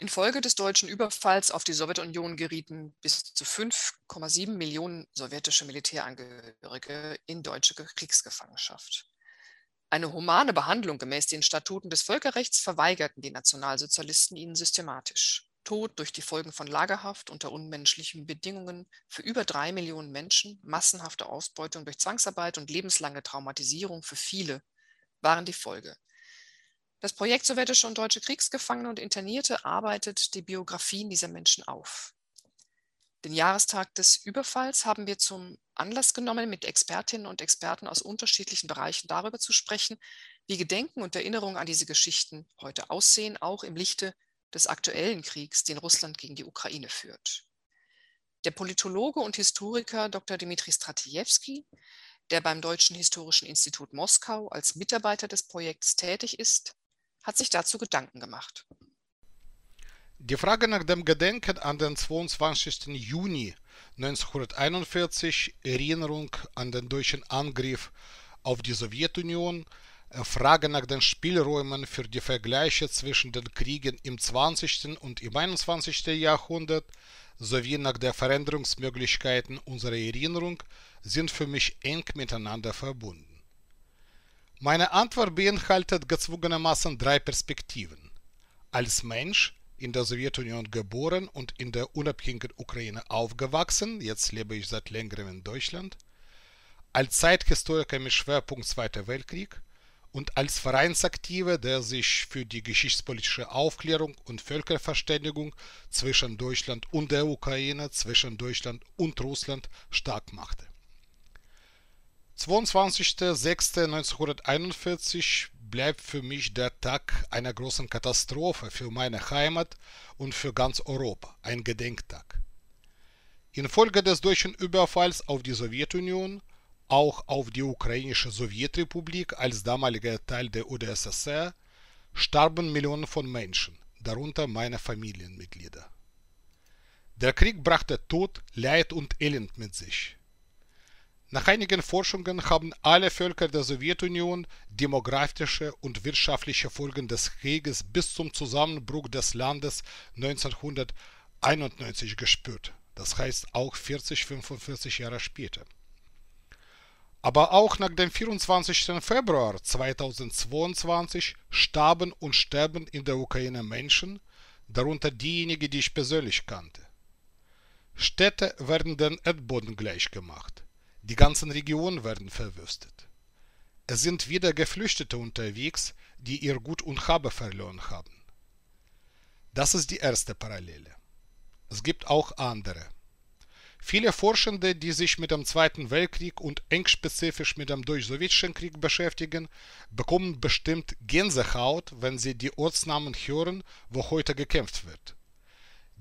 Infolge des deutschen Überfalls auf die Sowjetunion gerieten bis zu 5,7 Millionen sowjetische Militärangehörige in deutsche Kriegsgefangenschaft. Eine humane Behandlung gemäß den Statuten des Völkerrechts verweigerten die Nationalsozialisten ihnen systematisch. Tod durch die Folgen von Lagerhaft unter unmenschlichen Bedingungen für über drei Millionen Menschen, massenhafte Ausbeutung durch Zwangsarbeit und lebenslange Traumatisierung für viele waren die Folge. Das Projekt Sowjetische und Deutsche Kriegsgefangene und Internierte arbeitet die Biografien dieser Menschen auf. Den Jahrestag des Überfalls haben wir zum Anlass genommen, mit Expertinnen und Experten aus unterschiedlichen Bereichen darüber zu sprechen, wie Gedenken und Erinnerung an diese Geschichten heute aussehen, auch im Lichte des aktuellen Kriegs, den Russland gegen die Ukraine führt. Der Politologe und Historiker Dr. Dmitri Stratiewski, der beim Deutschen Historischen Institut Moskau als Mitarbeiter des Projekts tätig ist, hat sich dazu Gedanken gemacht. Die Frage nach dem Gedenken an den 22. Juni 1941, Erinnerung an den deutschen Angriff auf die Sowjetunion, äh, Frage nach den Spielräumen für die Vergleiche zwischen den Kriegen im 20. und im 21. Jahrhundert sowie nach den Veränderungsmöglichkeiten unserer Erinnerung sind für mich eng miteinander verbunden. Meine Antwort beinhaltet gezwungenermaßen drei Perspektiven. Als Mensch, in der Sowjetunion geboren und in der unabhängigen Ukraine aufgewachsen, jetzt lebe ich seit längerem in Deutschland, als Zeithistoriker mit Schwerpunkt Zweiter Weltkrieg und als Vereinsaktiver, der sich für die geschichtspolitische Aufklärung und Völkerverständigung zwischen Deutschland und der Ukraine, zwischen Deutschland und Russland stark machte. 22.06.1941 bleibt für mich der Tag einer großen Katastrophe für meine Heimat und für ganz Europa, ein Gedenktag. Infolge des deutschen Überfalls auf die Sowjetunion, auch auf die ukrainische Sowjetrepublik als damaliger Teil der UdSSR, starben Millionen von Menschen, darunter meine Familienmitglieder. Der Krieg brachte Tod, Leid und Elend mit sich. Nach einigen Forschungen haben alle Völker der Sowjetunion demografische und wirtschaftliche Folgen des Krieges bis zum Zusammenbruch des Landes 1991 gespürt. Das heißt auch 40, 45 Jahre später. Aber auch nach dem 24. Februar 2022 starben und sterben in der Ukraine Menschen, darunter diejenigen, die ich persönlich kannte. Städte werden den Erdboden gleichgemacht. Die ganzen Regionen werden verwüstet. Es sind wieder Geflüchtete unterwegs, die ihr Gut und Habe verloren haben. Das ist die erste Parallele. Es gibt auch andere. Viele Forschende, die sich mit dem Zweiten Weltkrieg und eng spezifisch mit dem Deutsch-Sowjetischen Krieg beschäftigen, bekommen bestimmt Gänsehaut, wenn sie die Ortsnamen hören, wo heute gekämpft wird.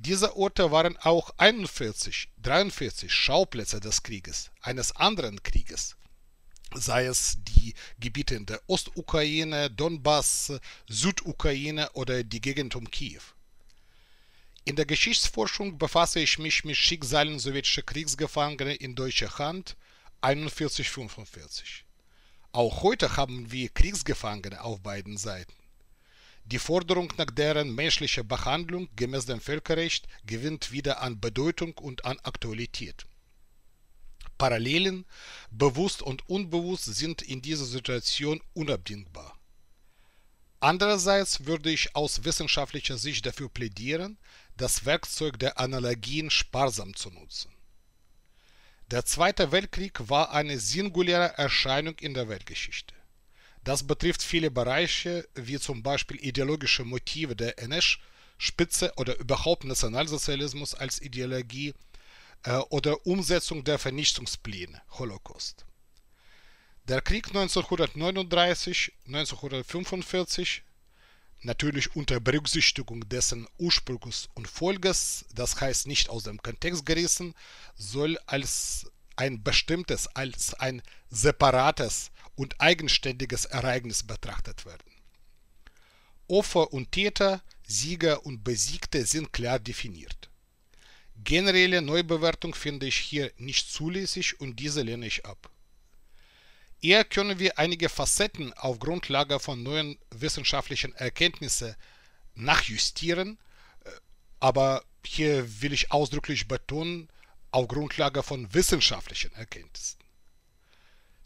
Diese Orte waren auch 41, 43 Schauplätze des Krieges, eines anderen Krieges, sei es die Gebiete in der Ostukraine, Donbass, Südukraine oder die Gegend um Kiew. In der Geschichtsforschung befasse ich mich mit Schicksalen sowjetischer Kriegsgefangener in deutscher Hand 41-45. Auch heute haben wir Kriegsgefangene auf beiden Seiten. Die Forderung nach deren menschlicher Behandlung gemäß dem Völkerrecht gewinnt wieder an Bedeutung und an Aktualität. Parallelen, bewusst und unbewusst, sind in dieser Situation unabdingbar. Andererseits würde ich aus wissenschaftlicher Sicht dafür plädieren, das Werkzeug der Analogien sparsam zu nutzen. Der Zweite Weltkrieg war eine singuläre Erscheinung in der Weltgeschichte. Das betrifft viele Bereiche, wie zum Beispiel ideologische Motive der NS-Spitze oder überhaupt Nationalsozialismus als Ideologie äh, oder Umsetzung der Vernichtungspläne, Holocaust. Der Krieg 1939, 1945, natürlich unter Berücksichtigung dessen Ursprungs und Folges, das heißt nicht aus dem Kontext gerissen, soll als ein bestimmtes, als ein separates und eigenständiges Ereignis betrachtet werden. Opfer und Täter, Sieger und Besiegte sind klar definiert. Generelle Neubewertung finde ich hier nicht zulässig und diese lehne ich ab. Eher können wir einige Facetten auf Grundlage von neuen wissenschaftlichen Erkenntnissen nachjustieren, aber hier will ich ausdrücklich betonen, auf Grundlage von wissenschaftlichen Erkenntnissen.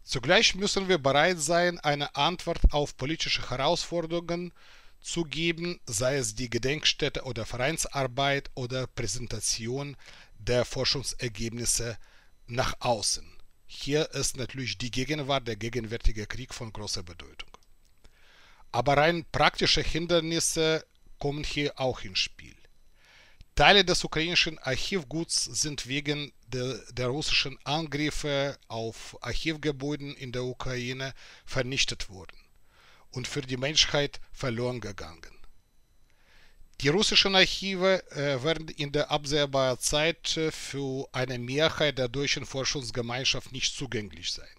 Zugleich müssen wir bereit sein, eine Antwort auf politische Herausforderungen zu geben, sei es die Gedenkstätte oder Vereinsarbeit oder Präsentation der Forschungsergebnisse nach außen. Hier ist natürlich die Gegenwart, der gegenwärtige Krieg von großer Bedeutung. Aber rein praktische Hindernisse kommen hier auch ins Spiel. Teile des ukrainischen Archivguts sind wegen der, der russischen Angriffe auf Archivgebäude in der Ukraine vernichtet worden und für die Menschheit verloren gegangen. Die russischen Archive äh, werden in der absehbaren Zeit für eine Mehrheit der deutschen Forschungsgemeinschaft nicht zugänglich sein.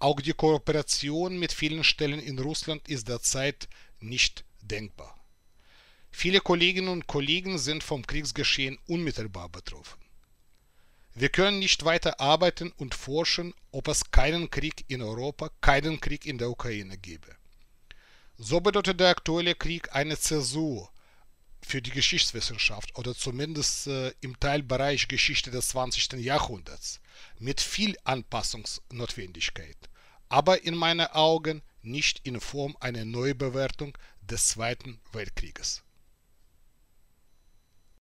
Auch die Kooperation mit vielen Stellen in Russland ist derzeit nicht denkbar. Viele Kolleginnen und Kollegen sind vom Kriegsgeschehen unmittelbar betroffen. Wir können nicht weiter arbeiten und forschen, ob es keinen Krieg in Europa, keinen Krieg in der Ukraine gäbe. So bedeutet der aktuelle Krieg eine Zäsur für die Geschichtswissenschaft oder zumindest äh, im Teilbereich Geschichte des 20. Jahrhunderts mit viel Anpassungsnotwendigkeit, aber in meinen Augen nicht in Form einer Neubewertung des Zweiten Weltkrieges.